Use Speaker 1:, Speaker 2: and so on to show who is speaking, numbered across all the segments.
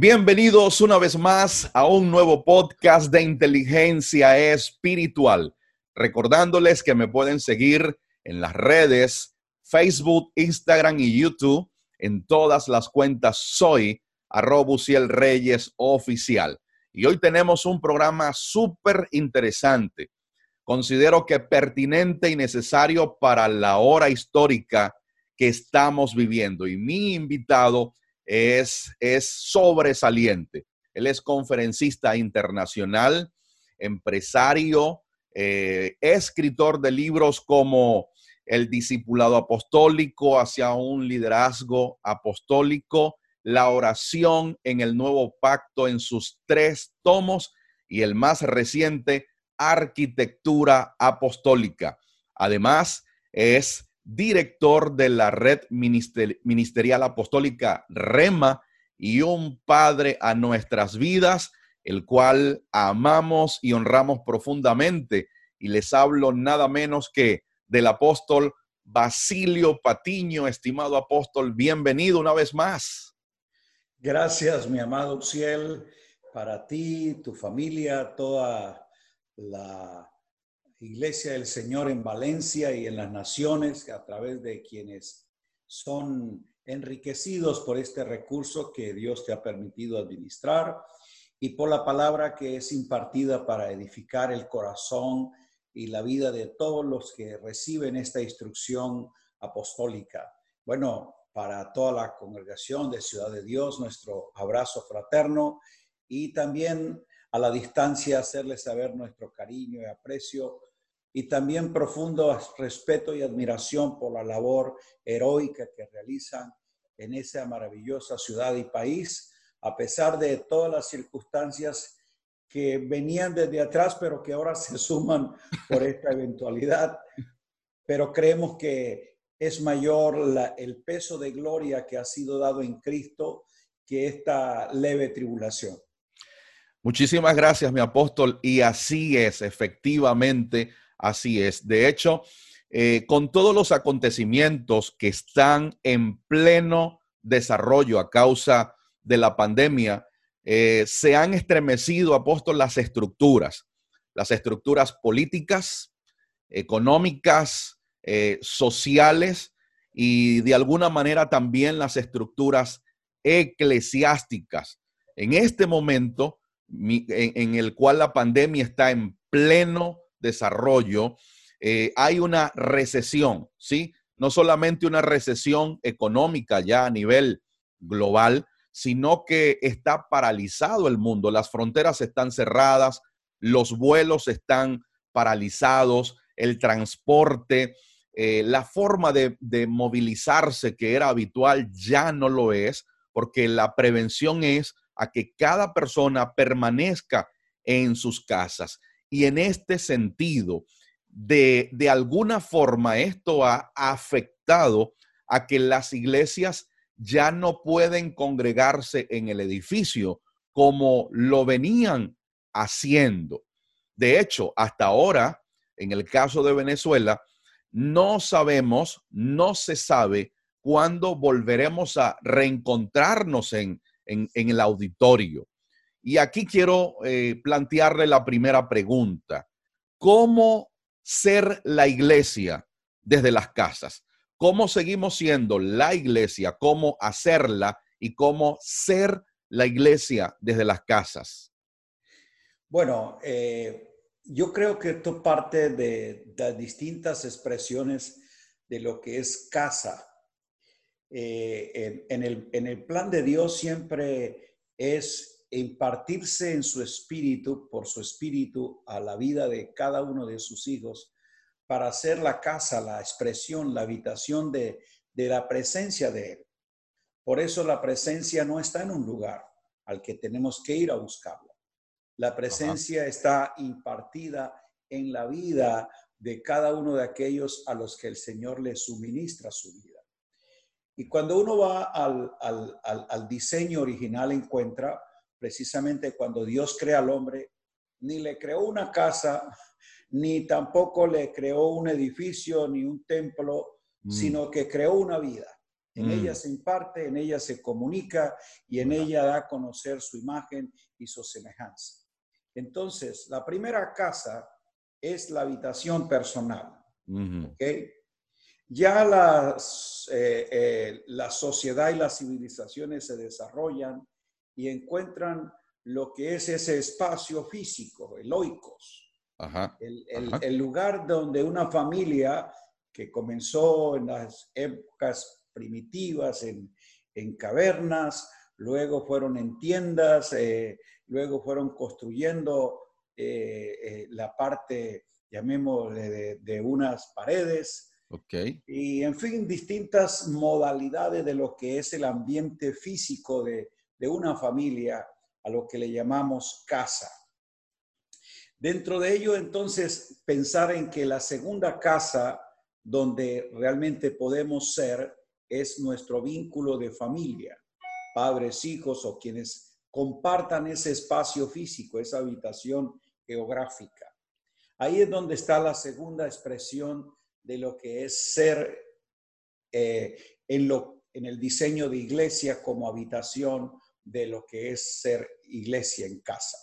Speaker 1: Bienvenidos una vez más a un nuevo podcast de inteligencia espiritual. Recordándoles que me pueden seguir en las redes Facebook, Instagram y YouTube. En todas las cuentas soy arroba Reyes Oficial. Y hoy tenemos un programa súper interesante. Considero que pertinente y necesario para la hora histórica que estamos viviendo. Y mi invitado es, es sobresaliente. Él es conferencista internacional, empresario, eh, escritor de libros como El discipulado apostólico hacia un liderazgo apostólico, la oración en el nuevo pacto en sus tres tomos y el más reciente, arquitectura apostólica. Además, es director de la red ministerial apostólica REMA y un padre a nuestras vidas, el cual amamos y honramos profundamente. Y les hablo nada menos que del apóstol Basilio Patiño, estimado apóstol, bienvenido una vez más.
Speaker 2: Gracias, mi amado Ciel, para ti, tu familia, toda la Iglesia del Señor en Valencia y en las naciones a través de quienes son enriquecidos por este recurso que Dios te ha permitido administrar y por la palabra que es impartida para edificar el corazón y la vida de todos los que reciben esta instrucción apostólica. Bueno, para toda la congregación de Ciudad de Dios, nuestro abrazo fraterno y también a la distancia hacerles saber nuestro cariño y aprecio y también profundo respeto y admiración por la labor heroica que realizan en esa maravillosa ciudad y país, a pesar de todas las circunstancias que venían desde atrás, pero que ahora se suman por esta eventualidad. Pero creemos que es mayor el peso de gloria que ha sido dado en Cristo que esta leve tribulación.
Speaker 1: Muchísimas gracias, mi apóstol. Y así es, efectivamente, Así es. De hecho, eh, con todos los acontecimientos que están en pleno desarrollo a causa de la pandemia, eh, se han estremecido, apóstol, las estructuras, las estructuras políticas, económicas, eh, sociales y de alguna manera también las estructuras eclesiásticas. En este momento en el cual la pandemia está en pleno desarrollo, eh, hay una recesión, ¿sí? No solamente una recesión económica ya a nivel global, sino que está paralizado el mundo. Las fronteras están cerradas, los vuelos están paralizados, el transporte, eh, la forma de, de movilizarse que era habitual ya no lo es, porque la prevención es a que cada persona permanezca en sus casas. Y en este sentido, de, de alguna forma, esto ha afectado a que las iglesias ya no pueden congregarse en el edificio como lo venían haciendo. De hecho, hasta ahora, en el caso de Venezuela, no sabemos, no se sabe cuándo volveremos a reencontrarnos en, en, en el auditorio. Y aquí quiero eh, plantearle la primera pregunta. ¿Cómo ser la iglesia desde las casas? ¿Cómo seguimos siendo la iglesia? ¿Cómo hacerla? ¿Y cómo ser la iglesia desde las casas?
Speaker 2: Bueno, eh, yo creo que esto parte de, distintas expresiones de lo que es casa. Eh, en el plan de Dios siempre es impartirse en su espíritu, por su espíritu, a la vida de cada uno de sus hijos, para hacer la casa, la expresión, la habitación de, la presencia de Él. Por eso la presencia no está en un lugar al que tenemos que ir a buscarla. La presencia está impartida en la vida de cada uno de aquellos a los que el Señor le suministra su vida. Y cuando uno va al, al diseño original encuentra precisamente cuando Dios crea al hombre, ni le creó una casa, ni tampoco le creó un edificio, ni un templo, mm. sino que creó una vida. En mm. ella se imparte, en ella se comunica y en ella da a conocer su imagen y su semejanza. Entonces, la primera casa es la habitación personal. Ya las, eh, eh, la sociedad y las civilizaciones se desarrollan y encuentran lo que es ese espacio físico, el oikos, el, lugar donde una familia que comenzó en las épocas primitivas, en, cavernas, luego fueron en tiendas, eh, luego fueron construyendo la parte llamémosle, de, unas paredes.
Speaker 1: Okay.
Speaker 2: Y en fin, distintas modalidades de lo que es el ambiente físico de, de una familia, a lo que le llamamos casa. Dentro de ello, entonces, pensar en que la segunda casa donde realmente podemos ser es nuestro vínculo de familia, padres, hijos o quienes compartan ese espacio físico, esa habitación geográfica. Ahí es donde está la segunda expresión de lo que es ser eh, en, lo, en el diseño de iglesia como habitación de lo que es ser iglesia en casa.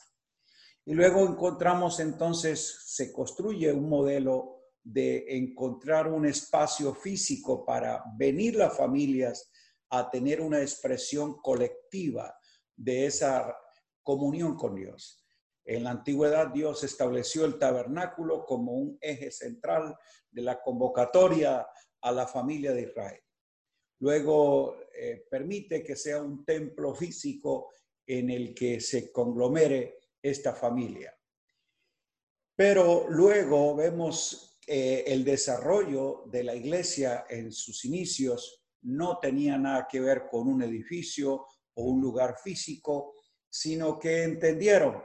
Speaker 2: Y luego encontramos entonces, se construye un modelo de encontrar un espacio físico para venir las familias a tener una expresión colectiva de esa comunión con Dios. En la antigüedad Dios estableció el tabernáculo como un eje central de la convocatoria a la familia de Israel. Luego eh, permite que sea un templo físico en el que se conglomere esta familia. Pero luego vemos eh, el desarrollo de la iglesia en sus inicios no tenía nada que ver con un edificio o un lugar físico, sino que entendieron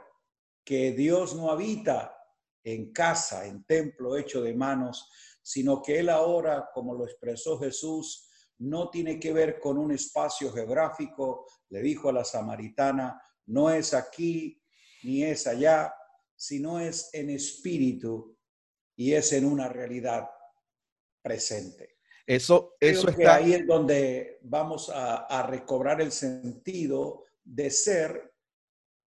Speaker 2: que Dios no habita en casa, en templo hecho de manos, sino que Él ahora, como lo expresó Jesús, no tiene que ver con un espacio geográfico, le dijo a la samaritana, no es aquí ni es allá, sino es en espíritu y es en una realidad presente.
Speaker 1: Eso, eso
Speaker 2: es ahí es donde vamos a, a recobrar el sentido de ser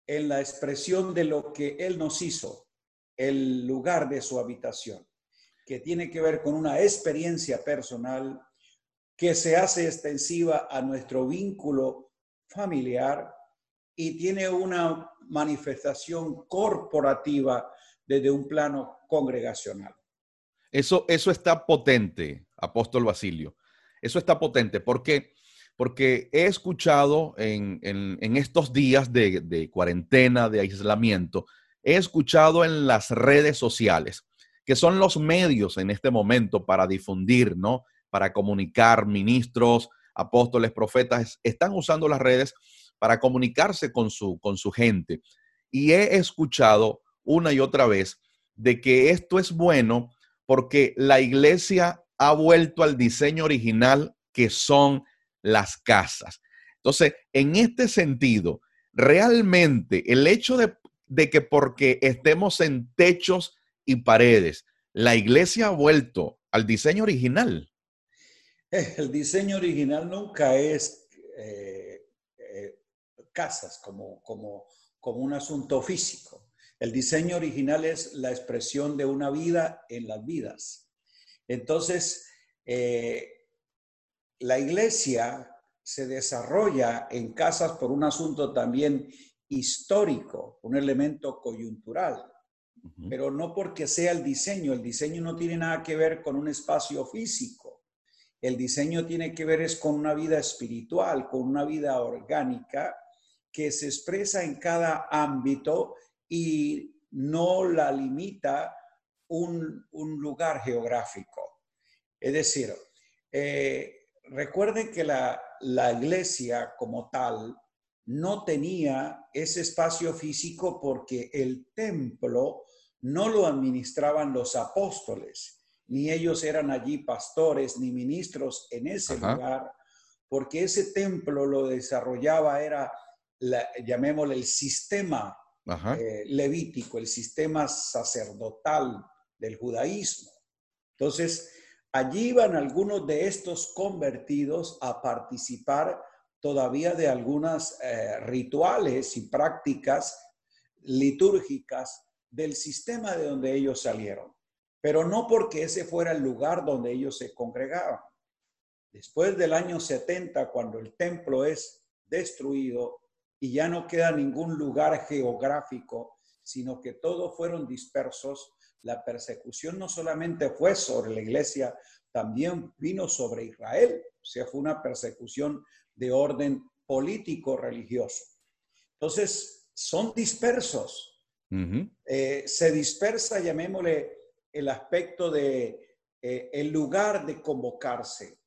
Speaker 2: en la expresión de lo que Él nos hizo, el lugar de su habitación, que tiene que ver con una experiencia personal que se hace extensiva a nuestro vínculo familiar y tiene una manifestación corporativa desde un plano congregacional.
Speaker 1: Eso, eso está potente, apóstol Basilio. Eso está potente porque porque he escuchado en, estos días de, cuarentena, de aislamiento, he escuchado en las redes sociales, que son los medios en este momento para difundir, ¿no? Para comunicar, ministros, apóstoles, profetas, están usando las redes para comunicarse con su, con su gente. Y he escuchado una y otra vez de que esto es bueno porque la iglesia ha vuelto al diseño original que son las casas. Entonces, en este sentido, realmente el hecho de, que porque estemos en techos y paredes, la iglesia ha vuelto al diseño original.
Speaker 2: El diseño original nunca es eh, eh, casas como, como, como un asunto físico. El diseño original es la expresión de una vida en las vidas. Entonces, eh, la iglesia se desarrolla en casas por un asunto también histórico, un elemento coyuntural, pero no porque sea el diseño. El diseño no tiene nada que ver con un espacio físico. El diseño tiene que ver es con una vida espiritual, con una vida orgánica que se expresa en cada ámbito y no la limita un, lugar geográfico. Es decir, eh, recuerden que la, iglesia como tal no tenía ese espacio físico porque el templo no lo administraban los apóstoles, ni ellos eran allí pastores ni ministros en ese lugar, porque ese templo lo desarrollaba, era, llamémosle, el sistema eh, levítico, el sistema sacerdotal del judaísmo. Entonces, allí iban algunos de estos convertidos a participar todavía de algunas eh, rituales y prácticas litúrgicas del sistema de donde ellos salieron, pero no porque ese fuera el lugar donde ellos se congregaban. Después del año 70, cuando el templo es destruido y ya no queda ningún lugar geográfico, sino que todos fueron dispersos, la persecución no solamente fue sobre la iglesia, también vino sobre Israel, o sea, fue una persecución de orden político religioso. Entonces, son dispersos. Eh, se dispersa, llamémosle, el aspecto de eh, el lugar de convocarse,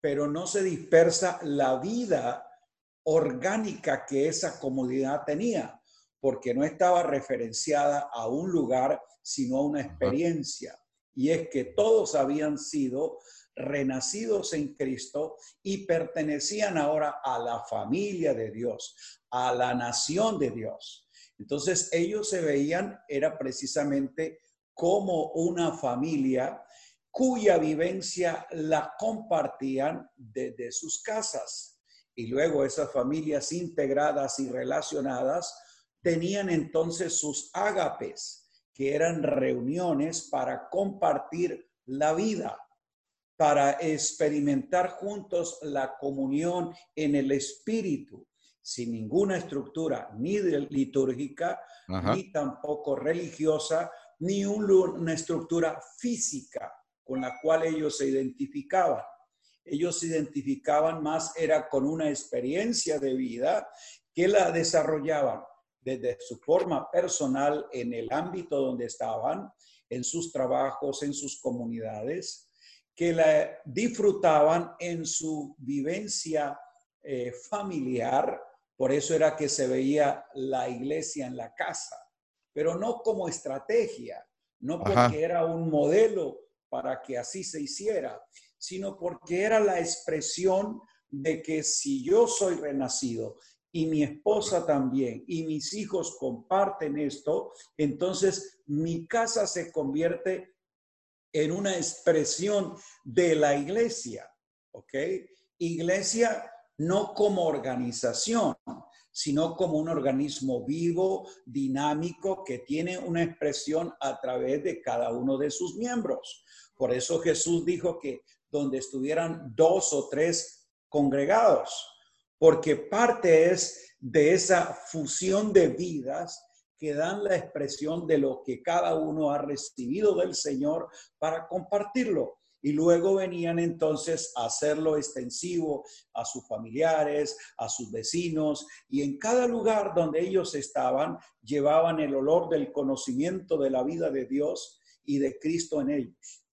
Speaker 2: pero no se dispersa la vida orgánica que esa comunidad tenía, porque no estaba referenciada a un lugar, sino a una experiencia. Y es que todos habían sido renacidos en Cristo y pertenecían ahora a la familia de Dios, a la nación de Dios. Entonces ellos se veían, era precisamente como una familia cuya vivencia la compartían desde sus casas. Y luego esas familias integradas y relacionadas tenían entonces sus ágapes, que eran reuniones para compartir la vida para experimentar juntos la comunión en el espíritu, sin ninguna estructura ni litúrgica, ni tampoco religiosa, ni una estructura física con la cual ellos se identificaban. Ellos se identificaban más, era con una experiencia de vida que la desarrollaban desde su forma personal en el ámbito donde estaban, en sus trabajos, en sus comunidades, que la disfrutaban en su vivencia eh, familiar, por eso era que se veía la iglesia en la casa, pero no como estrategia, no porque era un modelo para que así se hiciera, sino porque era la expresión de que si yo soy renacido y mi esposa también y mis hijos comparten esto, entonces mi casa se convierte en una expresión de la iglesia, ¿ok? Iglesia no como organización, sino como un organismo vivo, dinámico, que tiene una expresión a través de cada uno de sus miembros. Por eso Jesús dijo que donde estuvieran dos o tres congregados, porque parte es de esa fusión de vidas que dan la expresión de lo que cada uno ha recibido del Señor para compartirlo. Y luego venían entonces a hacerlo extensivo a sus familiares, a sus vecinos, y en cada lugar donde ellos estaban, llevaban el olor del conocimiento de la vida de Dios y de Cristo en ellos.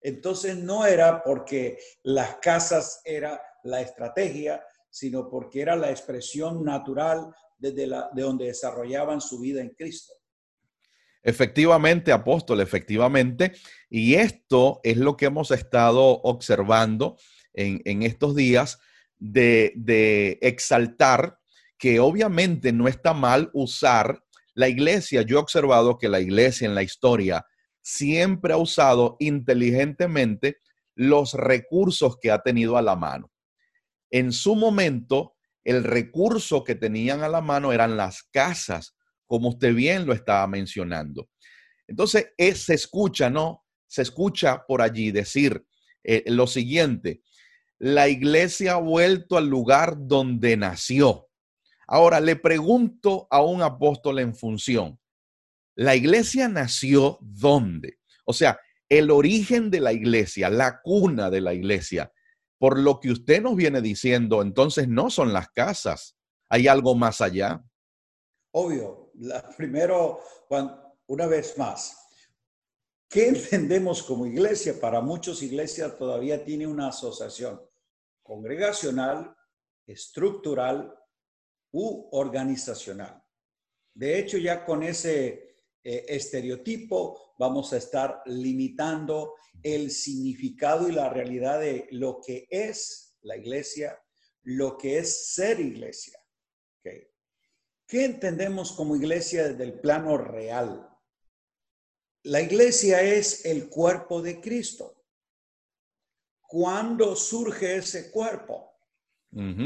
Speaker 2: Entonces no era porque las casas era la estrategia, sino porque era la expresión natural desde la, de donde desarrollaban su vida en Cristo.
Speaker 1: Efectivamente, apóstol, efectivamente. Y esto es lo que hemos estado observando en, estos días de, de, exaltar que obviamente no está mal usar la iglesia. Yo he observado que la iglesia en la historia siempre ha usado inteligentemente los recursos que ha tenido a la mano. En su momento, el recurso que tenían a la mano eran las casas, como usted bien lo estaba mencionando. Entonces, se escucha, ¿no? Se escucha por allí decir eh, lo siguiente, la iglesia ha vuelto al lugar donde nació. Ahora, le pregunto a un apóstol en función, ¿la iglesia nació dónde? O sea, el origen de la iglesia, la cuna de la iglesia, por lo que usted nos viene diciendo, entonces no son las casas, hay algo más allá.
Speaker 2: Obvio, primero, una vez más, ¿qué entendemos como iglesia? Para muchos iglesias todavía tiene una asociación congregacional, estructural u organizacional. De hecho, ya con ese eh, estereotipo vamos a estar limitando el significado y la realidad de lo que es la iglesia, lo que es ser iglesia. ¿Qué entendemos como iglesia desde el plano real? La iglesia es el cuerpo de Cristo. ¿Cuándo surge ese cuerpo?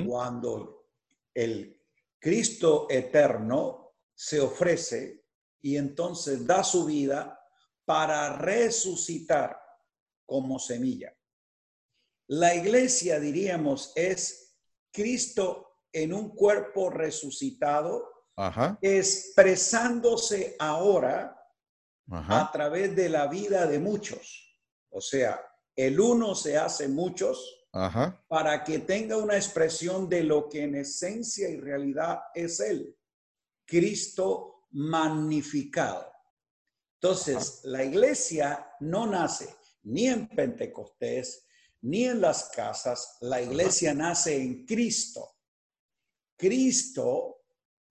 Speaker 2: Cuando el Cristo eterno se ofrece y entonces da su vida para resucitar como semilla. La iglesia, diríamos, es Cristo en un cuerpo resucitado, expresándose ahora a través de la vida de muchos. O sea, el uno se hace muchos para que tenga una expresión de lo que en esencia y realidad es Él, Cristo magnificado. Entonces, la iglesia no nace ni en Pentecostés, ni en las casas, la iglesia nace en Cristo. Cristo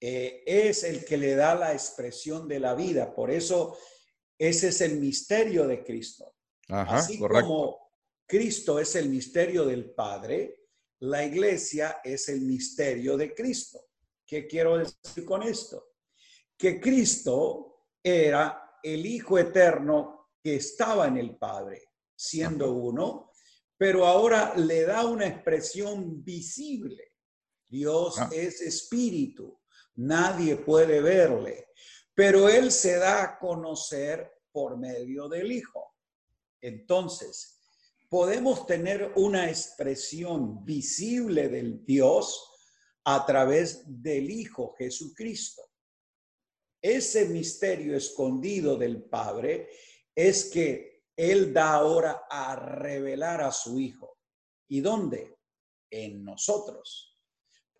Speaker 2: eh, es el que le da la expresión de la vida, por eso ese es el misterio de Cristo. Así como Cristo es el misterio del Padre, la iglesia es el misterio de Cristo. ¿Qué quiero decir con esto? Que Cristo era el Hijo eterno que estaba en el Padre, siendo uno, pero ahora le da una expresión visible. Dios ah. es espíritu, nadie puede verle, pero Él se da a conocer por medio del Hijo. Entonces, podemos tener una expresión visible del Dios a través del Hijo Jesucristo. Ese misterio escondido del Padre es que Él da ahora a revelar a su Hijo. ¿Y dónde? En nosotros.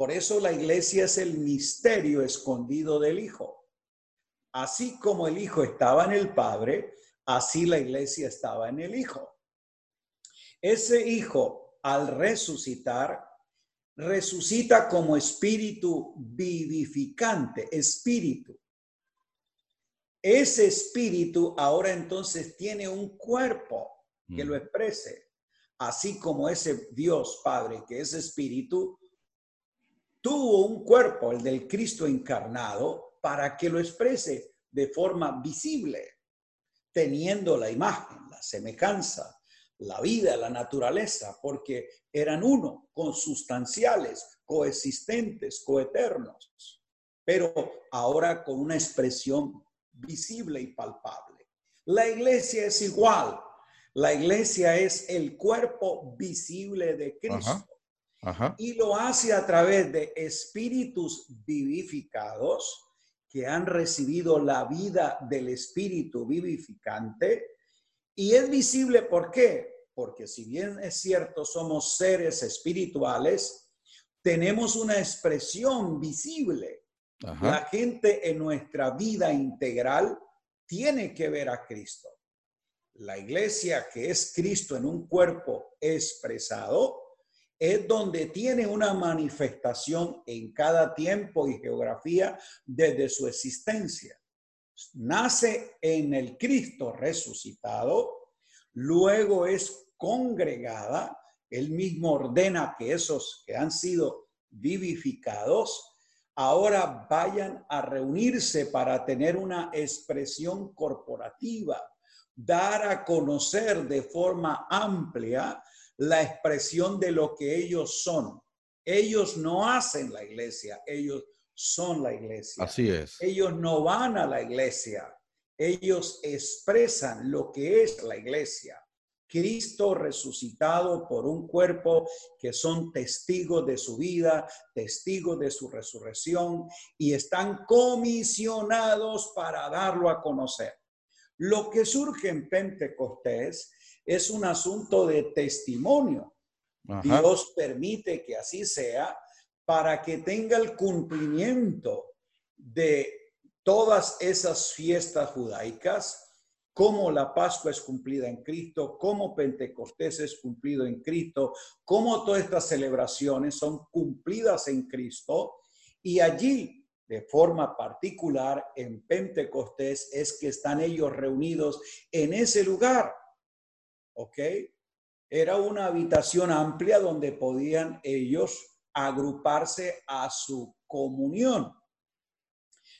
Speaker 2: Por eso la iglesia es el misterio escondido del Hijo. Así como el Hijo estaba en el Padre, así la iglesia estaba en el Hijo. Ese Hijo, al resucitar, resucita como espíritu vivificante, espíritu. Ese espíritu ahora entonces tiene un cuerpo que lo mm. exprese, así como ese Dios Padre que es espíritu, tuvo un cuerpo, el del Cristo encarnado, para que lo exprese de forma visible, teniendo la imagen, la semejanza, la vida, la naturaleza, porque eran uno, consustanciales, coexistentes, coeternos, pero ahora con una expresión visible y palpable. La iglesia es igual. La iglesia es el cuerpo visible de Cristo. Y lo hace a través de espíritus vivificados que han recibido la vida del espíritu vivificante. Y es visible, ¿por qué? Porque si bien es cierto, somos seres espirituales, tenemos una expresión visible la gente en nuestra vida integral tiene que ver a Cristo. La iglesia que es Cristo en un cuerpo expresado es donde tiene una manifestación en cada tiempo y geografía desde su existencia. Nace en el Cristo resucitado, luego es congregada, él mismo ordena que esos que han sido vivificados ahora vayan a reunirse para tener una expresión corporativa, dar a conocer de forma amplia la expresión de lo que ellos son. Ellos no hacen la iglesia, ellos son la iglesia.
Speaker 1: Así es.
Speaker 2: Ellos no van a la iglesia, ellos expresan lo que es la iglesia. Cristo resucitado por un cuerpo que son testigos de su vida, testigos de su resurrección y están comisionados para darlo a conocer. Lo que surge en Pentecostés es un asunto de testimonio. Dios permite que así sea para que tenga el cumplimiento de todas esas fiestas judaicas cómo la Pascua es cumplida en Cristo, cómo Pentecostés es cumplido en Cristo, cómo todas estas celebraciones son cumplidas en Cristo. Y allí, de forma particular, en Pentecostés es que están ellos reunidos en ese lugar. ¿Ok? Era una habitación amplia donde podían ellos agruparse a su comunión.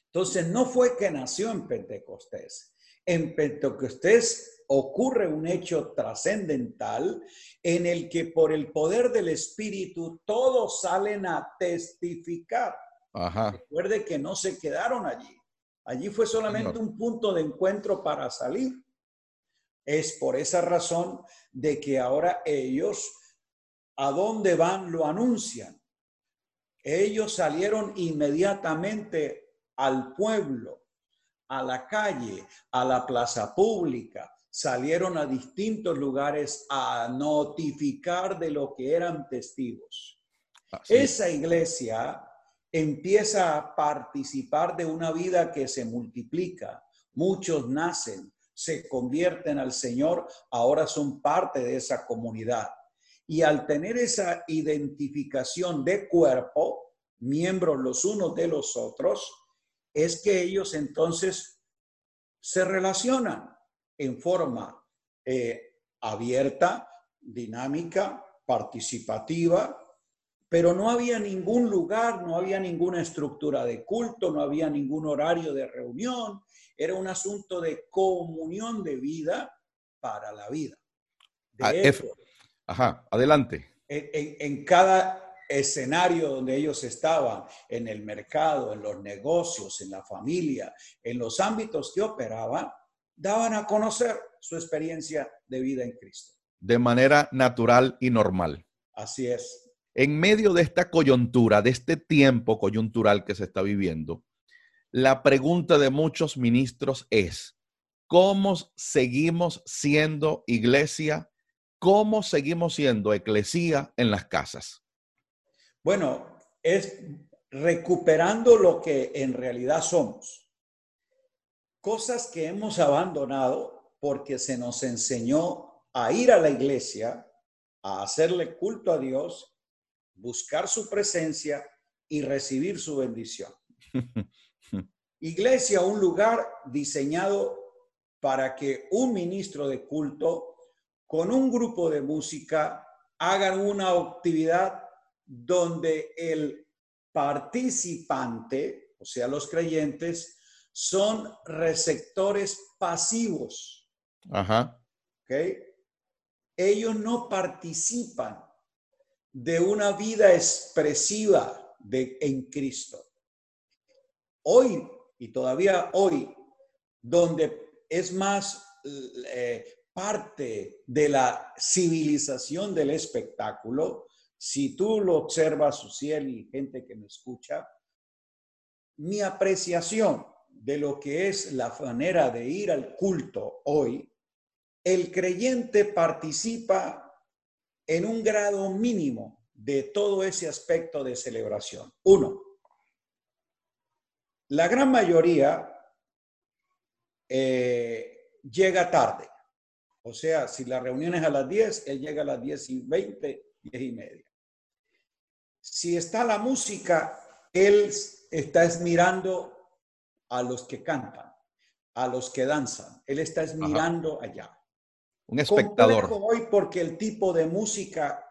Speaker 2: Entonces, no fue que nació en Pentecostés en Pentecostés ocurre un hecho trascendental en el que por el poder del Espíritu todos salen a testificar. Recuerde que no se quedaron allí. Allí fue solamente un punto de encuentro para salir. Es por esa razón de que ahora ellos, a dónde van, lo anuncian. Ellos salieron inmediatamente al pueblo, a la calle, a la plaza pública, salieron a distintos lugares a notificar de lo que eran testigos. Esa iglesia empieza a participar de una vida que se multiplica. Muchos nacen, se convierten al Señor, ahora son parte de esa comunidad. Y al tener esa identificación de cuerpo, miembros los unos de los otros, es que ellos entonces se relacionan en forma eh, abierta, dinámica, participativa, pero no había ningún lugar, no había ninguna estructura de culto, no había ningún horario de reunión, era un asunto de comunión de vida para la vida.
Speaker 1: Ah, ajá, adelante.
Speaker 2: En, cada escenario donde ellos estaban, en el mercado, en los negocios, en la familia, en los ámbitos que operaban, daban a conocer su experiencia de vida en Cristo.
Speaker 1: De manera natural y normal.
Speaker 2: Así es.
Speaker 1: En medio de esta coyuntura, de este tiempo coyuntural que se está viviendo, la pregunta de muchos ministros es, ¿cómo seguimos siendo iglesia? ¿Cómo seguimos siendo eclesía en las casas?
Speaker 2: Bueno, es recuperando lo que en realidad somos. Cosas que hemos abandonado porque se nos enseñó a ir a la iglesia, a hacerle culto a Dios buscar su presencia y recibir su bendición. Iglesia, un lugar diseñado para que un ministro de culto con un grupo de música hagan una actividad donde el participante, o sea, los creyentes, son receptores pasivos.
Speaker 1: Ajá.
Speaker 2: ¿Ok? Ellos no participan de una vida expresiva de, en Cristo. Hoy, y todavía hoy, donde es más eh, parte de la civilización del espectáculo, si tú lo observas, Suciel y gente que me escucha, mi apreciación de lo que es la manera de ir al culto hoy, el creyente participa en un grado mínimo de todo ese aspecto de celebración. Uno, la gran mayoría eh, llega tarde. O sea, si la reunión es a las 10, él llega a las 10 y 20, 10 y media. Si está la música, él está mirando a los que cantan, a los que danzan. Él está mirando allá
Speaker 1: un espectador.
Speaker 2: hoy porque el tipo de música,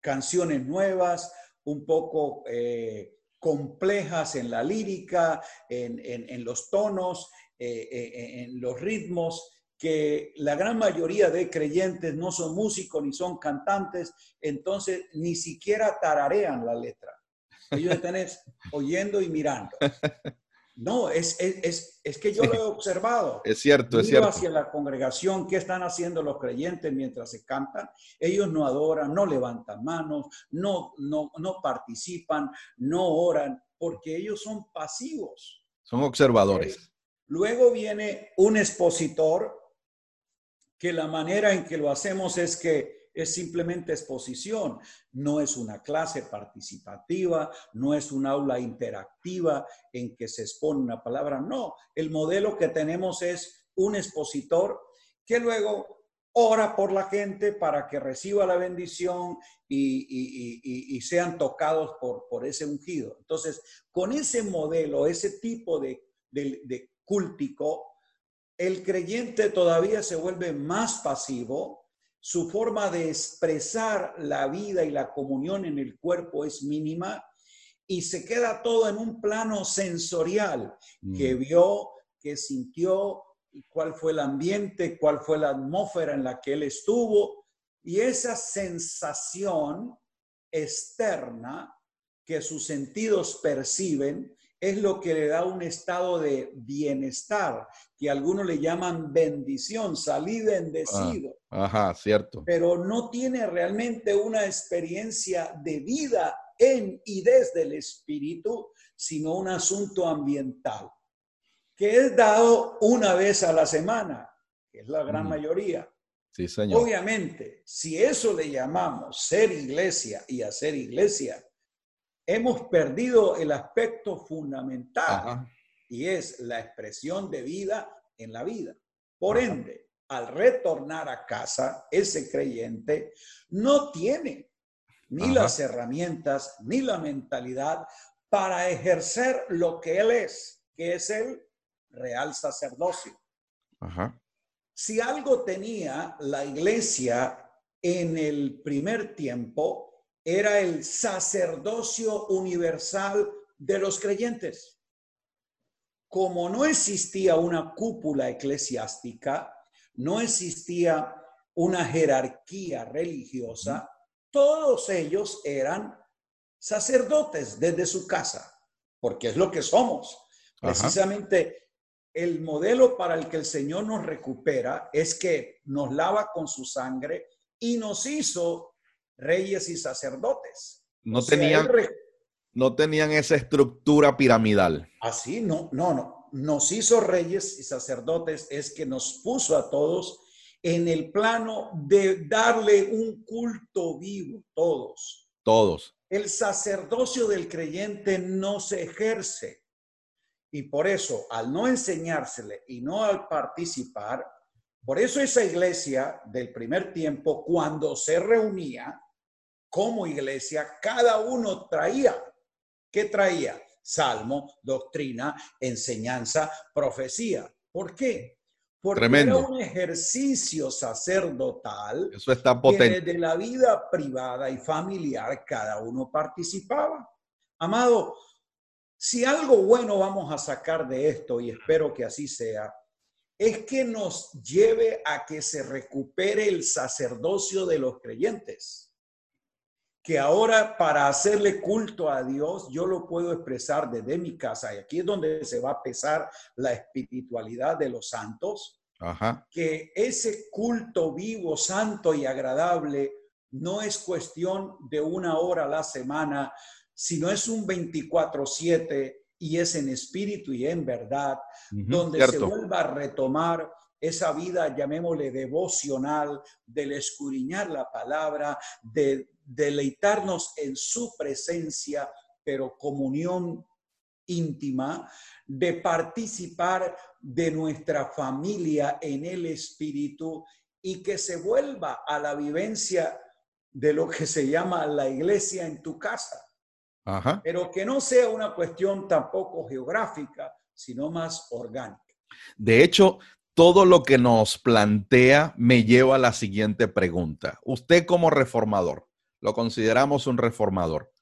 Speaker 2: canciones nuevas, un poco eh, complejas en la lírica, en, los tonos, eh, eh, en los ritmos, que la gran mayoría de creyentes no son músicos ni son cantantes, entonces ni siquiera tararean la letra. Ellos están oyendo y mirando. No, es, es, es, que yo lo he observado.
Speaker 1: Es cierto, es cierto.
Speaker 2: hacia la congregación, ¿qué están haciendo los creyentes mientras se cantan? Ellos no adoran, no levantan manos, no, no, no participan, no oran, porque ellos son pasivos.
Speaker 1: Son observadores.
Speaker 2: Luego viene un expositor que la manera en que lo hacemos es que es simplemente exposición, no es una clase participativa, no es un aula interactiva en que se expone una palabra, no, el modelo que tenemos es un expositor que luego ora por la gente para que reciba la bendición y, sean tocados por, por, ese ungido. Entonces, con ese modelo, ese tipo de, de, de cúltico, el creyente todavía se vuelve más pasivo, su forma de expresar la vida y la comunión en el cuerpo es mínima y se queda todo en un plano sensorial, que mm. vio, que sintió cuál fue el ambiente, cuál fue la atmósfera en la que él estuvo. Y esa sensación externa que sus sentidos perciben es lo que le da un estado de bienestar, que algunos le llaman bendición, salí bendecido.
Speaker 1: Ah, ajá, cierto.
Speaker 2: Pero no tiene realmente una experiencia de vida en y desde el espíritu, sino un asunto ambiental, que es dado una vez a la semana, que es la gran mayoría.
Speaker 1: Sí, señor.
Speaker 2: Obviamente, si eso le llamamos ser iglesia y hacer iglesia, hemos perdido el aspecto fundamental y es la expresión de vida en la vida. Por ende, al retornar a casa, ese creyente no tiene ni las herramientas ni la mentalidad para ejercer lo que él es, que es el real sacerdocio. Si algo tenía la iglesia en el primer tiempo, era el sacerdocio universal de los creyentes. Como no existía una cúpula eclesiástica, no existía una jerarquía religiosa, todos ellos eran sacerdotes desde su casa, porque es lo que somos. Precisamente el modelo para el que el Señor nos recupera es que nos lava con su sangre y nos hizo reyes y sacerdotes.
Speaker 1: No tenían, no tenían esa estructura piramidal.
Speaker 2: Así, no, no, no. Nos hizo reyes y sacerdotes es que nos puso a todos en el plano de darle un culto vivo, todos.
Speaker 1: Todos.
Speaker 2: El sacerdocio del creyente no se ejerce. Y por eso, al no enseñársele y no al participar, por eso esa iglesia del primer tiempo, cuando se reunía, como iglesia, cada uno traía. ¿Qué traía? Salmo, doctrina, enseñanza, profecía. ¿Por qué? Porque era un ejercicio sacerdotal.
Speaker 1: Eso está potente.
Speaker 2: Que la vida privada y familiar cada uno participaba. Amado, si algo bueno vamos a sacar de esto, y espero que así sea, es que nos lleve a que se recupere el sacerdocio de los creyentes que ahora para hacerle culto a Dios yo lo puedo expresar desde mi casa. Y aquí es donde se va a pesar la espiritualidad de los santos, que ese culto vivo, santo y agradable no es cuestión de una hora a la semana, sino es un 24/7 y es en espíritu y en verdad, donde se vuelva a retomar esa vida, llamémosle devocional, del escudriñar la palabra, de deleitarnos en su presencia, pero comunión íntima, de participar de nuestra familia en el Espíritu y que se vuelva a la vivencia de lo que se llama la iglesia en tu casa. Pero que no sea una cuestión tampoco geográfica, sino más orgánica.
Speaker 1: De hecho, todo lo que nos plantea me lleva a la siguiente pregunta. Usted como reformador, lo consideramos un reformador,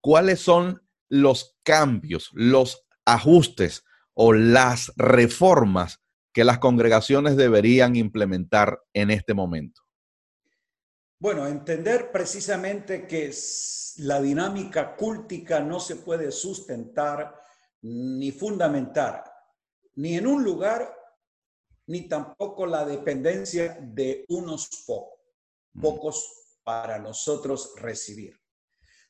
Speaker 1: ¿cuáles son los cambios, los ajustes o las reformas que las congregaciones deberían implementar en este momento?
Speaker 2: Bueno, entender precisamente que la dinámica cúltica no se puede sustentar ni fundamentar ni en un lugar ni tampoco la dependencia de unos pocos, mm. pocos para nosotros recibir,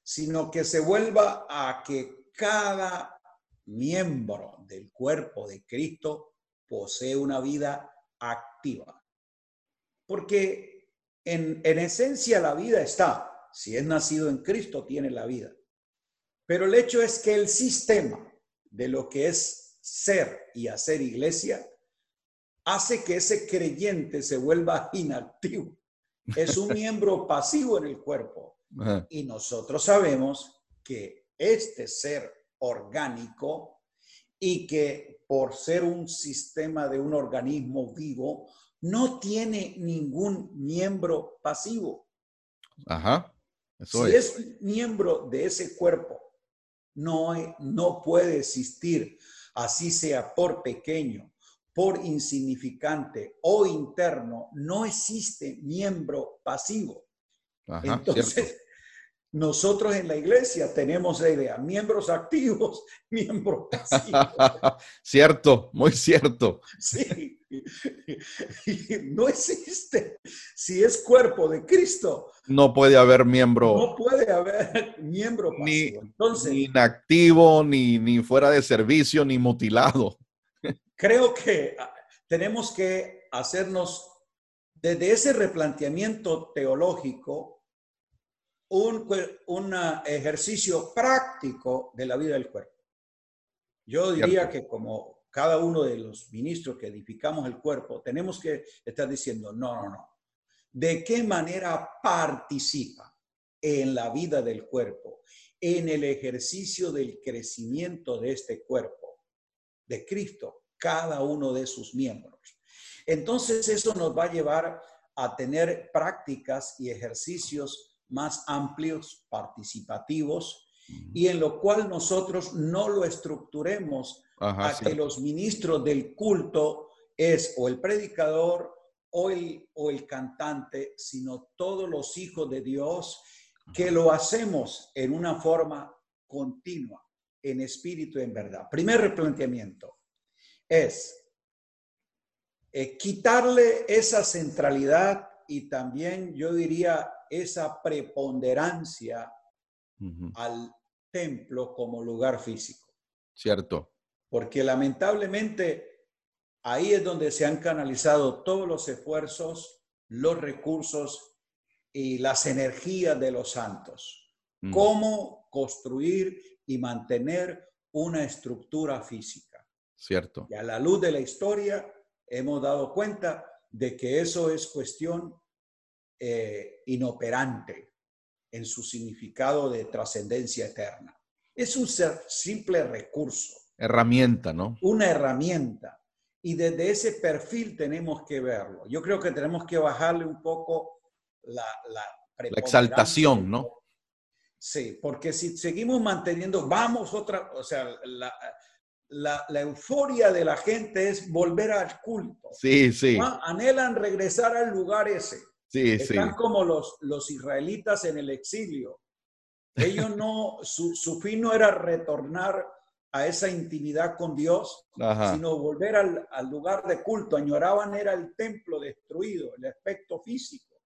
Speaker 2: sino que se vuelva a que cada miembro del cuerpo de Cristo posee una vida activa. Porque en, en esencia la vida está, si es nacido en Cristo tiene la vida. Pero el hecho es que el sistema de lo que es ser y hacer iglesia hace que ese creyente se vuelva inactivo. Es un miembro pasivo en el cuerpo. Y nosotros sabemos que este ser orgánico y que por ser un sistema de un organismo vivo, no tiene ningún miembro pasivo.
Speaker 1: Ajá.
Speaker 2: si es. miembro de ese cuerpo, no, no puede existir, así sea por pequeño, por insignificante o interno, no existe miembro pasivo. Entonces, nosotros en la iglesia tenemos la idea, miembros activos, miembros pasivos.
Speaker 1: cierto, muy cierto.
Speaker 2: Sí, no existe. Si es cuerpo de Cristo.
Speaker 1: No puede haber miembro.
Speaker 2: No puede haber miembro
Speaker 1: pasivo. Ni, Entonces, ni inactivo, ni, ni fuera de servicio, ni mutilado.
Speaker 2: Creo que ah, tenemos que hacernos, desde ese replanteamiento teológico, un, un ejercicio práctico de la vida del cuerpo. Yo diría que como cada uno de los ministros que edificamos el cuerpo, tenemos que estar diciendo, no, no, no. ¿De qué manera participa en la vida del cuerpo, en el ejercicio del crecimiento de este cuerpo, de Cristo, cada uno de sus miembros? Entonces eso nos va a llevar a tener prácticas y ejercicios más amplios, participativos, y en lo cual nosotros no lo estructuremos a que los ministros del culto es o el predicador o el, o el cantante, sino todos los hijos de Dios que lo hacemos en una forma continua, en espíritu y en verdad. Primer replanteamiento es eh, quitarle esa centralidad y también yo diría esa preponderancia al templo como lugar físico.
Speaker 1: Cierto.
Speaker 2: Porque lamentablemente ahí es donde se han canalizado todos los esfuerzos, los recursos y las energías de los santos. Cómo construir y mantener una estructura física.
Speaker 1: Cierto.
Speaker 2: Y a la luz de la historia hemos dado cuenta de que eso es cuestión eh, inoperante en su significado de trascendencia eterna. Es un ser, simple recurso.
Speaker 1: Herramienta, ¿no?
Speaker 2: Una herramienta. Y desde ese perfil tenemos que verlo. Yo creo que tenemos que bajarle un poco la, la,
Speaker 1: la exaltación, ¿no?
Speaker 2: Sí, porque si seguimos manteniendo, vamos otra, o sea, la, la, la, euforia de la gente es volver al culto.
Speaker 1: Sí, sí.
Speaker 2: Anhelan regresar al lugar ese.
Speaker 1: Sí,
Speaker 2: Están como los, los israelitas en el exilio. Ellos no, su, su fin no era retornar a esa intimidad con Dios, sino volver al, al, lugar de culto. Añoraban era el templo destruido, el aspecto físico.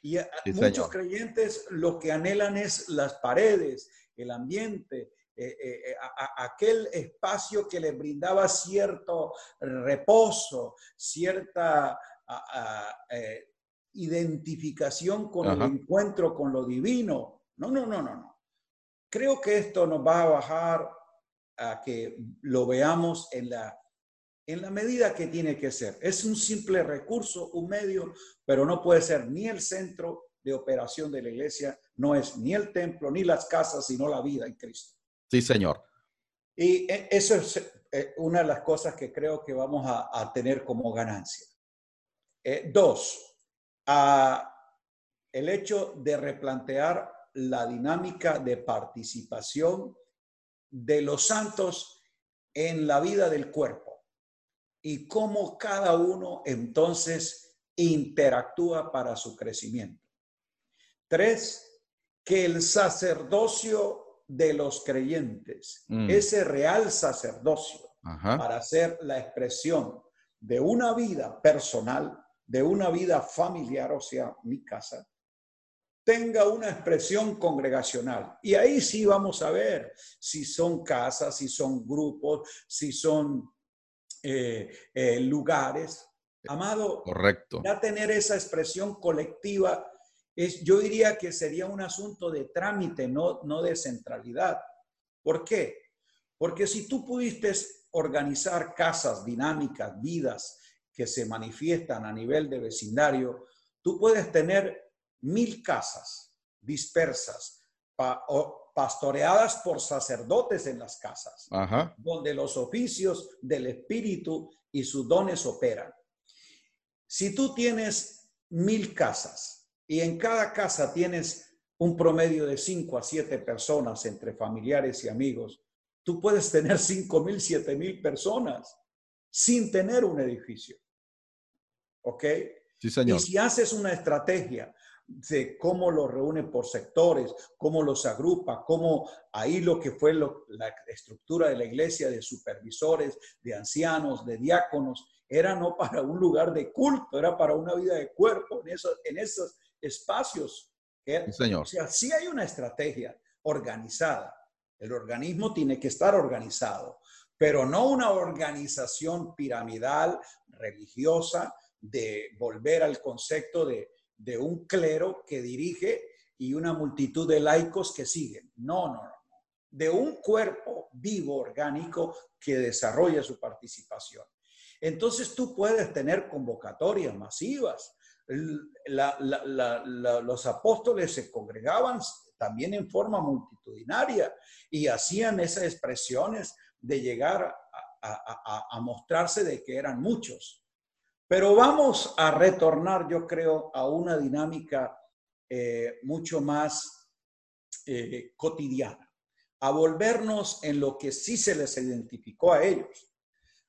Speaker 2: Y muchos creyentes lo que anhelan es las paredes, el ambiente, eh, eh, eh aquel espacio que les brindaba cierto reposo, cierta eh, identificación con el encuentro con lo divino. No, no, no, no, no. Creo que esto nos va a bajar a que lo veamos en la, en la medida que tiene que ser. Es un simple recurso, un medio, pero no puede ser ni el centro de operación de la iglesia, no es ni el templo, ni las casas, sino la vida en Cristo.
Speaker 1: Sí, Señor.
Speaker 2: Y e, eso es eh, una de las cosas que creo que vamos a, tener como ganancia. Eh, dos, el hecho de replantear la dinámica de participación de los santos en la vida del cuerpo y cómo cada uno entonces interactúa para su crecimiento. Tres, que el sacerdocio de los creyentes, mm. ese real sacerdocio, para ser la expresión de una vida personal, de una vida familiar, o sea, mi casa, tenga una expresión congregacional. Y ahí sí vamos a ver si son casas, si son grupos, si son eh, eh, lugares. Amado,
Speaker 1: correcto.
Speaker 2: Ya tener esa expresión colectiva es, yo diría que sería un asunto de trámite, no, no de centralidad. ¿Por qué? Porque si tú pudiste organizar casas dinámicas, vidas, que se manifiestan a nivel de vecindario, tú puedes tener mil casas dispersas, pastoreadas por sacerdotes en las casas, donde los oficios del Espíritu y sus dones operan. Si tú tienes mil casas y en cada casa tienes un promedio de cinco a siete personas entre familiares y amigos, tú puedes tener cinco mil, siete mil personas sin tener un edificio. ¿Ok?
Speaker 1: Sí, señor.
Speaker 2: Y si haces una estrategia de cómo los reúne por sectores, cómo los agrupa, cómo ahí lo que fue la estructura de la iglesia, de supervisores, de ancianos, de diáconos, era no para un lugar de culto, era para una vida de cuerpo en esos, en esos espacios.
Speaker 1: Sí, señor.
Speaker 2: O sea, sí hay una estrategia organizada. El organismo tiene que estar organizado, pero no una organización piramidal, religiosa, de volver al concepto de, un clero que dirige y una multitud de laicos que siguen. No, no, no. De un cuerpo vivo, orgánico, que desarrolla su participación. Entonces tú puedes tener convocatorias masivas. Los apóstoles se congregaban también en forma multitudinaria y hacían esas expresiones de llegar a mostrarse de que eran muchos. Pero vamos a retornar, yo creo, a una dinámica eh, mucho más eh, cotidiana, a volvernos en lo que sí se les identificó a ellos.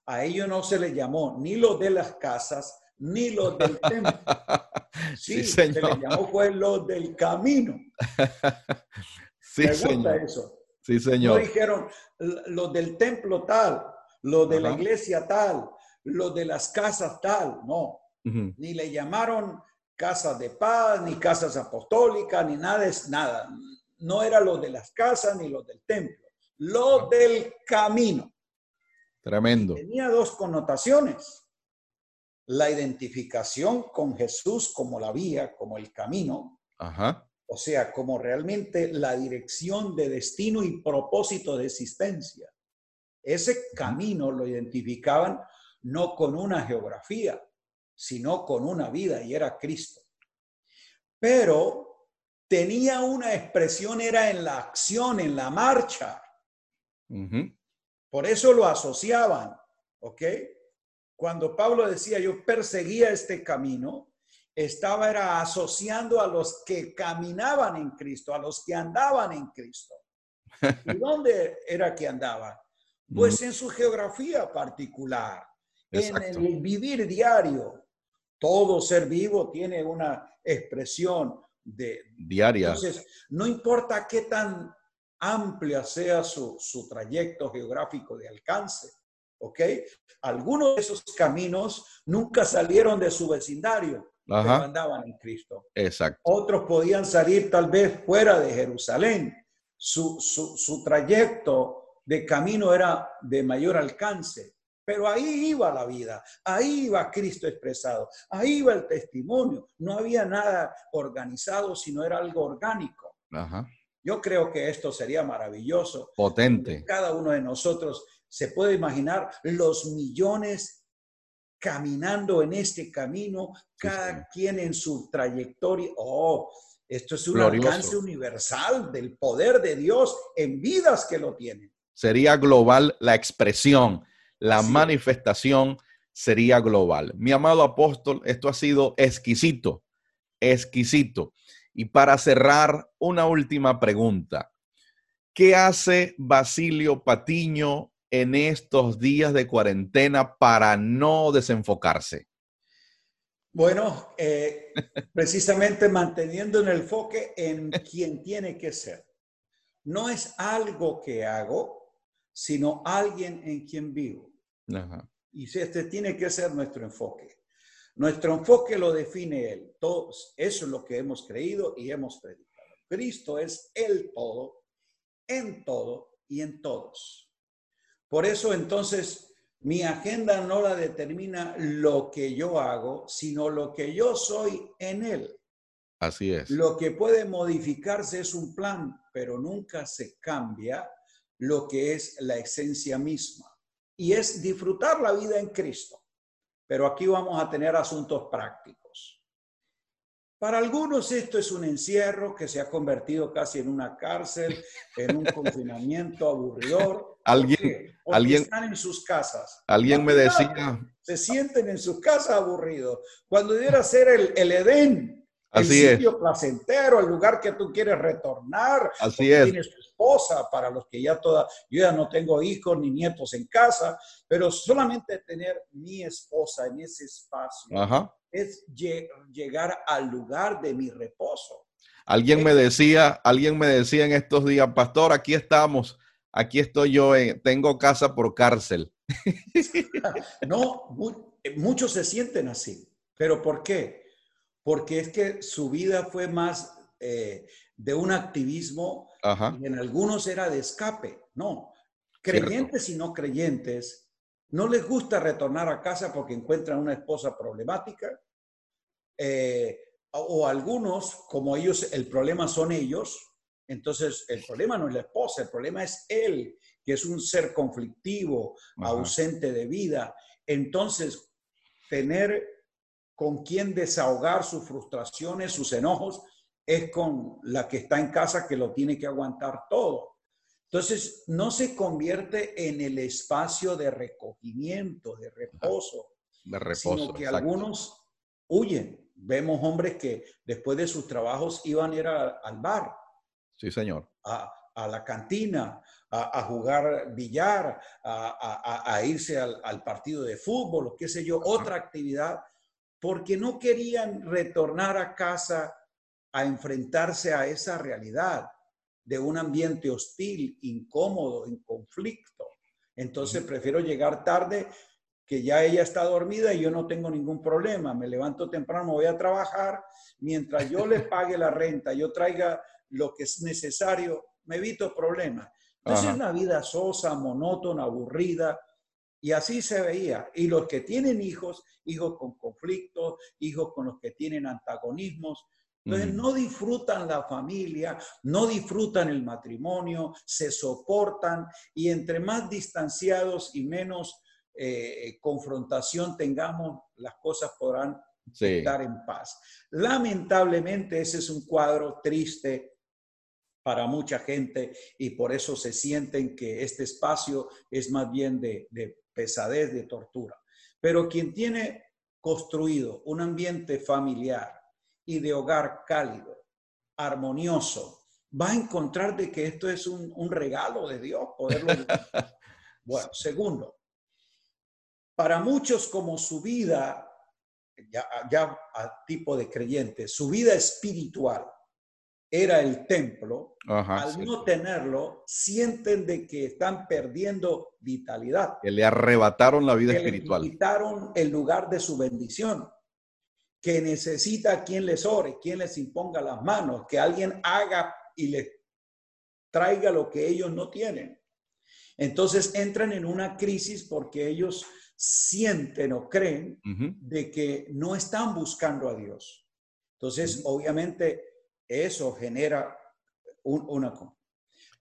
Speaker 2: A ellos no se les llamó ni lo de las casas, ni lo del templo. Sí, se les llamó fue lo del camino.
Speaker 1: sí, señor.
Speaker 2: eso.
Speaker 1: Sí, señor.
Speaker 2: No dijeron lo del templo tal, lo de la iglesia tal, lo de las casas tal, no. Ni le llamaron casas de paz, ni casas apostólicas, ni nada, es nada. No era lo de las casas ni lo del templo, lo del camino.
Speaker 1: Tremendo.
Speaker 2: Tenía dos connotaciones. La identificación con Jesús como la vía, como el camino. O sea, como realmente la dirección de destino y propósito de existencia. Ese camino lo identificaban no con una geografía, sino con una vida, y era Cristo. Pero tenía una expresión, era en la acción, en la marcha. Por eso lo asociaban, ¿ok? Cuando Pablo decía, yo perseguía este camino, estaba era asociando a los que caminaban en Cristo, a los que andaban en Cristo. ¿Y dónde era que andaban? Pues en su geografía particular en el vivir diario. Todo ser vivo tiene una expresión de
Speaker 1: diaria.
Speaker 2: Entonces, no importa qué tan amplia sea su, su trayecto geográfico de alcance, ¿ok? Algunos de esos caminos nunca salieron de su vecindario, pero andaban en Cristo.
Speaker 1: Exacto.
Speaker 2: Otros podían salir tal vez fuera de Jerusalén. Su, su, su trayecto de camino era de mayor alcance, pero ahí iba la vida, ahí iba Cristo expresado, ahí iba el testimonio. No había nada organizado, sino era algo orgánico. Yo creo que esto sería maravilloso.
Speaker 1: Potente.
Speaker 2: Cada uno de nosotros se puede imaginar los millones caminando en este camino, cada quien en su trayectoria. Oh, esto es un alcance universal del poder de Dios en vidas que lo tienen.
Speaker 1: Sería global la expresión la manifestación sería global. Mi amado apóstol, esto ha sido exquisito, exquisito. Y para cerrar, una última pregunta. ¿Qué hace Basilio Patiño en estos días de cuarentena para no desenfocarse?
Speaker 2: Bueno, eh, precisamente manteniendo en el enfoque en quien tiene que ser. No es algo que hago, sino alguien en quien vivo. Y este tiene que ser nuestro enfoque. Nuestro enfoque lo define Él. Todos, eso es lo que hemos creído y hemos predicado. Cristo es el todo, en todo y en todos. Por eso entonces mi agenda no la determina lo que yo hago, sino lo que yo soy en Él.
Speaker 1: Así es.
Speaker 2: Lo que puede modificarse es un plan, pero nunca se cambia lo que es la esencia misma y es disfrutar la vida en Cristo. Pero aquí vamos a tener asuntos prácticos. Para algunos esto es un encierro que se ha convertido casi en una cárcel, en un confinamiento aburridor.
Speaker 1: Alguien, alguien
Speaker 2: están en sus casas.
Speaker 1: Alguien me decía.
Speaker 2: Se sienten en sus casas aburridos. Cuando debiera ser el, el Edén,
Speaker 1: Así
Speaker 2: el sitio placentero, el lugar que tú quieres retornar.
Speaker 1: Así es.
Speaker 2: Tienes tus esposa, para los que ya toda, yo ya no tengo hijos ni nietos en casa, pero solamente tener mi esposa en ese espacio es llegar al lugar de mi reposo.
Speaker 1: Alguien me decía, alguien me decía en estos días, pastor, aquí estamos, aquí estoy yo, tengo casa por cárcel.
Speaker 2: no, muchos se sienten así, pero ¿por qué? Porque es que su vida fue más eh, de un activismo y en algunos era de escape. No, creyentes y no creyentes no les gusta retornar a casa porque encuentran una esposa problemática. Eh, o algunos, como ellos, el problema son ellos, entonces el problema no es la esposa, el problema es él, que es un ser conflictivo, ausente de vida. Entonces, tener con quien desahogar sus frustraciones, sus enojos, es con la que está en casa que lo tiene que aguantar todo. Entonces, no se convierte en el espacio de recogimiento, de reposo,
Speaker 1: de reposo
Speaker 2: sino que algunos huyen. Vemos hombres que después de sus trabajos iban a ir al bar.
Speaker 1: Sí, señor.
Speaker 2: A, la cantina, a, jugar billar, a, irse al, al, partido de fútbol, o qué sé yo, otra actividad, porque no querían retornar a casa a enfrentarse a esa realidad de un ambiente hostil, incómodo, en conflicto. Entonces prefiero llegar tarde, que ya ella está dormida y yo no tengo ningún problema. Me levanto temprano, voy a trabajar. Mientras yo le pague la renta, yo traiga lo que es necesario, me evito problemas. Entonces es una vida sosa, monótona, aburrida. Y así se veía. Y los que tienen hijos, hijos con conflictos, hijos con los que tienen antagonismos, entonces no disfrutan la familia, no disfrutan el matrimonio, se soportan y entre más distanciados y menos eh, confrontación tengamos, las cosas podrán estar en paz. Lamentablemente ese es un cuadro triste para mucha gente y por eso se sienten que este espacio es más bien de, de pesadez, de tortura. Pero quien tiene construido un ambiente familiar, y de hogar cálido, armonioso, va a encontrar de que esto es un, regalo de Dios, poderlo Bueno, segundo, para muchos como su vida, ya, ya a tipo de creyente, su vida espiritual era el templo, al no tenerlo, sienten de que están perdiendo vitalidad.
Speaker 1: Que le arrebataron la vida
Speaker 2: que
Speaker 1: espiritual.
Speaker 2: Le quitaron el lugar de su bendición que necesita quien les ore, quien les imponga las manos, que alguien haga y les traiga lo que ellos no tienen. Entonces entran en una crisis porque ellos sienten o creen de que no están buscando a Dios. Entonces, obviamente, eso genera una...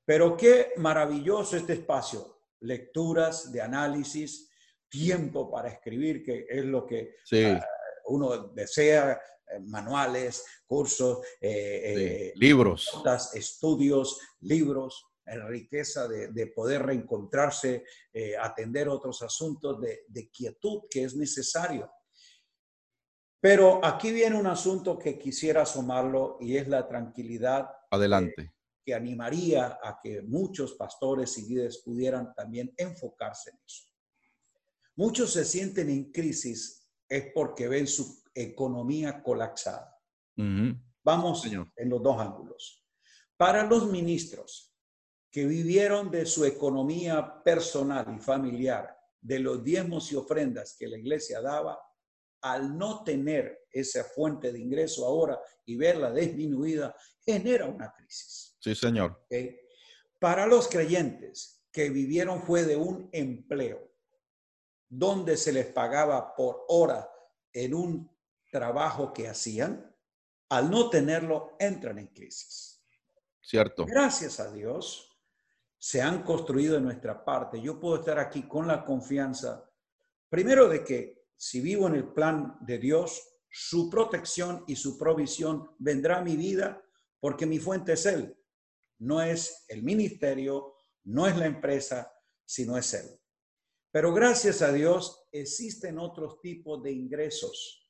Speaker 2: Pero qué maravilloso este espacio. Lecturas de análisis, tiempo para escribir, que es lo que ah, uno desea, eh, manuales, cursos,
Speaker 1: eh, eh, libros,
Speaker 2: estudios, libros, riqueza de, poder reencontrarse, atender otros asuntos de, quietud que es necesario. Pero aquí viene un asunto que quisiera asomarlo y es la tranquilidad.
Speaker 1: Adelante.
Speaker 2: que animaría a que muchos pastores y líderes pudieran también enfocarse en eso. Muchos se sienten en crisis es porque ven su economía colapsada. Vamos en los dos ángulos. Para los ministros que vivieron de su economía personal y familiar, de los diezmos y ofrendas que la iglesia daba, al no tener esa fuente de ingreso ahora y verla disminuida, genera una crisis.
Speaker 1: Sí, señor.
Speaker 2: Para los creyentes que vivieron fue de un empleo, donde se les pagaba por hora en un trabajo que hacían, al no tenerlo, entran en crisis.
Speaker 1: Cierto.
Speaker 2: Gracias a Dios, se han construido en nuestra parte. Yo puedo estar aquí con la confianza, primero de que si vivo en el plan de Dios, su protección y su provisión vendrá a mi vida porque mi fuente es Él. No es el ministerio, no es la empresa, sino es Él. Pero gracias a Dios existen otros tipos de ingresos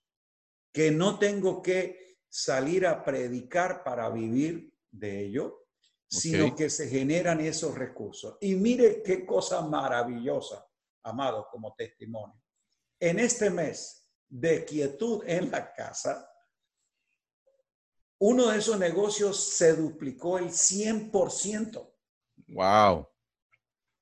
Speaker 2: que no tengo que salir a predicar para vivir de ello, sino que se generan esos recursos. Y mire qué cosa maravillosa, amado, como testimonio. En este mes de quietud en la casa, uno de esos negocios se duplicó el 100%.
Speaker 1: Wow.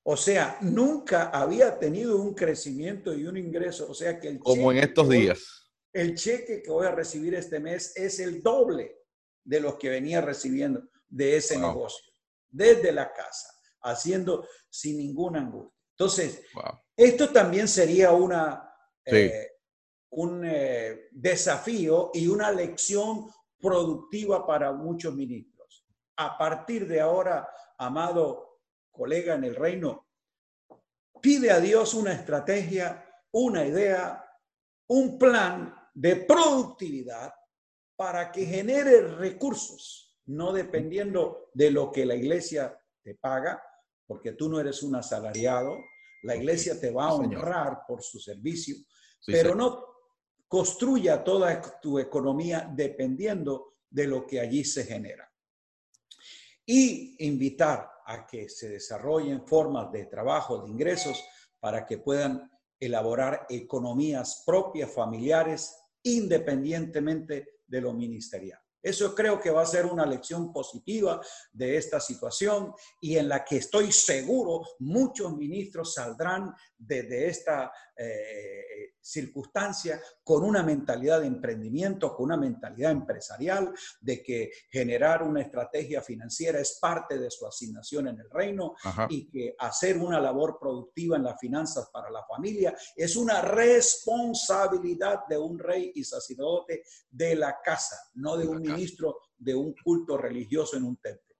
Speaker 2: O sea, nunca había tenido un crecimiento y un ingreso. O sea que el
Speaker 1: Como en estos días.
Speaker 2: el cheque que voy a recibir este mes es el doble de lo que venía recibiendo de ese negocio, desde la casa, haciendo sin ninguna angustia. Entonces, esto también sería una, eh, un eh, desafío y una lección productiva para muchos ministros. A partir de ahora, amado colega en el reino, pide a Dios una estrategia, una idea, un plan de productividad para que genere recursos, no dependiendo de lo que la iglesia te paga, porque tú no eres un asalariado, la iglesia te va a honrar por su servicio, pero no construya toda tu economía dependiendo de lo que allí se genera. Y invitar a que se desarrollen formas de trabajo, de ingresos, para que puedan elaborar economías propias, familiares, independientemente de lo ministerial. Eso creo que va a ser una lección positiva de esta situación y en la que estoy seguro muchos ministros saldrán de, esta eh, circunstancia con una mentalidad de emprendimiento, con una mentalidad empresarial, de que generar una estrategia financiera es parte de su asignación en el reino y que hacer una labor productiva en las finanzas para la familia es una responsabilidad de un rey y sacerdote de la casa, no de un ministro de un culto religioso en un templo.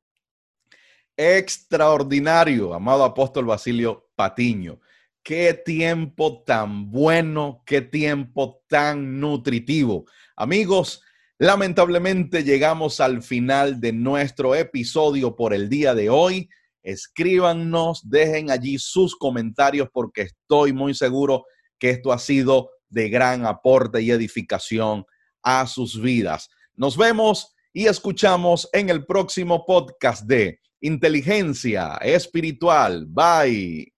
Speaker 1: Extraordinario, amado apóstol Basilio Patiño. Qué tiempo tan bueno, qué tiempo tan nutritivo. Amigos, lamentablemente llegamos al final de nuestro episodio por el día de hoy. Escríbanos, dejen allí sus comentarios porque estoy muy seguro que esto ha sido de gran aporte y edificación a sus vidas. Nos vemos y escuchamos en el próximo podcast de Inteligencia Espiritual. Bye.